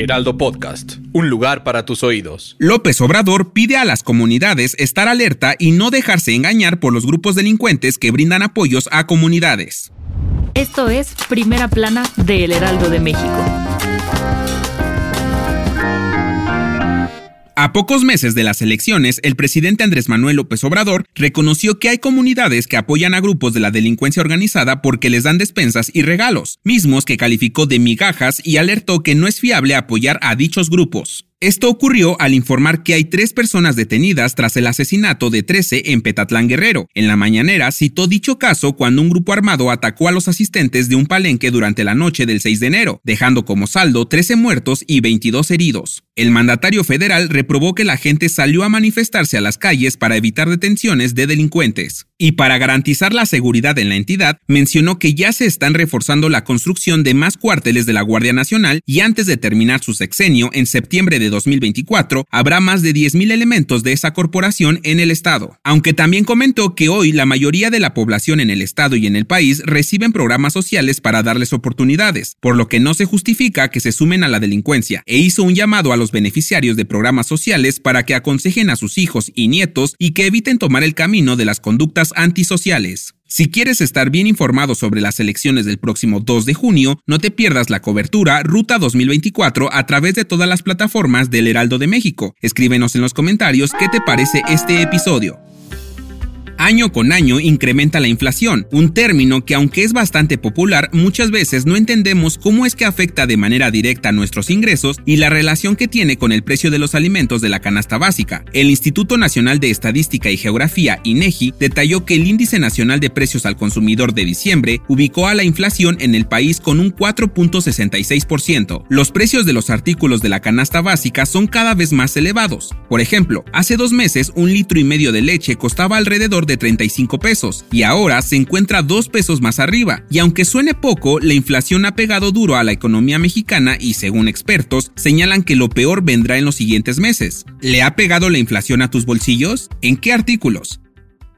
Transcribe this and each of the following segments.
Heraldo Podcast, un lugar para tus oídos. López Obrador pide a las comunidades estar alerta y no dejarse engañar por los grupos delincuentes que brindan apoyos a comunidades. Esto es Primera Plana de El Heraldo de México. A pocos meses de las elecciones, el presidente Andrés Manuel López Obrador reconoció que hay comunidades que apoyan a grupos de la delincuencia organizada porque les dan despensas y regalos, mismos que calificó de migajas y alertó que no es fiable apoyar a dichos grupos. Esto ocurrió al informar que hay tres personas detenidas tras el asesinato de 13 en Petatlán Guerrero. En la mañanera citó dicho caso cuando un grupo armado atacó a los asistentes de un palenque durante la noche del 6 de enero, dejando como saldo 13 muertos y 22 heridos. El mandatario federal reprobó que la gente salió a manifestarse a las calles para evitar detenciones de delincuentes. Y para garantizar la seguridad en la entidad, mencionó que ya se están reforzando la construcción de más cuarteles de la Guardia Nacional y antes de terminar su sexenio, en septiembre de 2024, habrá más de 10.000 elementos de esa corporación en el estado. Aunque también comentó que hoy la mayoría de la población en el estado y en el país reciben programas sociales para darles oportunidades, por lo que no se justifica que se sumen a la delincuencia, e hizo un llamado a los beneficiarios de programas sociales para que aconsejen a sus hijos y nietos y que eviten tomar el camino de las conductas antisociales. Si quieres estar bien informado sobre las elecciones del próximo 2 de junio, no te pierdas la cobertura Ruta 2024 a través de todas las plataformas del Heraldo de México. Escríbenos en los comentarios qué te parece este episodio año con año incrementa la inflación, un término que aunque es bastante popular, muchas veces no entendemos cómo es que afecta de manera directa nuestros ingresos y la relación que tiene con el precio de los alimentos de la canasta básica. El Instituto Nacional de Estadística y Geografía, INEGI, detalló que el Índice Nacional de Precios al Consumidor de diciembre ubicó a la inflación en el país con un 4.66%. Los precios de los artículos de la canasta básica son cada vez más elevados. Por ejemplo, hace dos meses un litro y medio de leche costaba alrededor de 35 pesos y ahora se encuentra 2 pesos más arriba. Y aunque suene poco, la inflación ha pegado duro a la economía mexicana y según expertos señalan que lo peor vendrá en los siguientes meses. ¿Le ha pegado la inflación a tus bolsillos? ¿En qué artículos?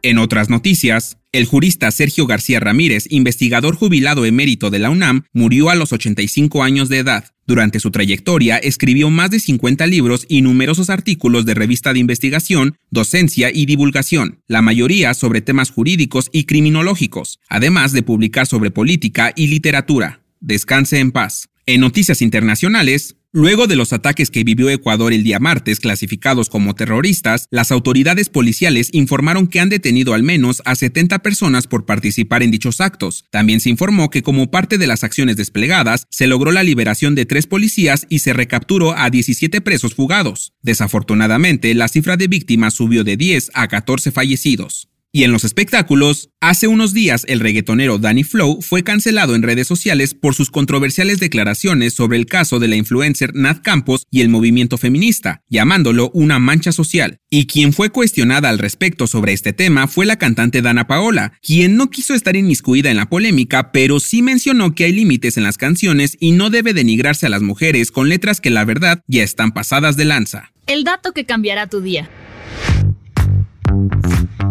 En otras noticias, el jurista Sergio García Ramírez, investigador jubilado emérito de la UNAM, murió a los 85 años de edad. Durante su trayectoria escribió más de 50 libros y numerosos artículos de revista de investigación, docencia y divulgación, la mayoría sobre temas jurídicos y criminológicos, además de publicar sobre política y literatura. Descanse en paz. En noticias internacionales, Luego de los ataques que vivió Ecuador el día martes, clasificados como terroristas, las autoridades policiales informaron que han detenido al menos a 70 personas por participar en dichos actos. También se informó que como parte de las acciones desplegadas, se logró la liberación de tres policías y se recapturó a 17 presos fugados. Desafortunadamente, la cifra de víctimas subió de 10 a 14 fallecidos. Y en los espectáculos, hace unos días el reggaetonero Danny Flow fue cancelado en redes sociales por sus controversiales declaraciones sobre el caso de la influencer Nat Campos y el movimiento feminista, llamándolo una mancha social. Y quien fue cuestionada al respecto sobre este tema fue la cantante Dana Paola, quien no quiso estar inmiscuida en la polémica, pero sí mencionó que hay límites en las canciones y no debe denigrarse a las mujeres con letras que la verdad ya están pasadas de lanza. El dato que cambiará tu día.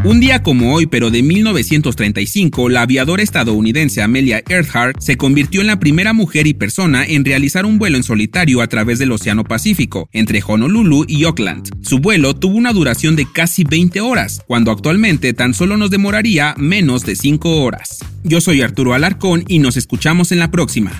Un día como hoy, pero de 1935, la aviadora estadounidense Amelia Earhart se convirtió en la primera mujer y persona en realizar un vuelo en solitario a través del Océano Pacífico, entre Honolulu y Auckland. Su vuelo tuvo una duración de casi 20 horas, cuando actualmente tan solo nos demoraría menos de 5 horas. Yo soy Arturo Alarcón y nos escuchamos en la próxima.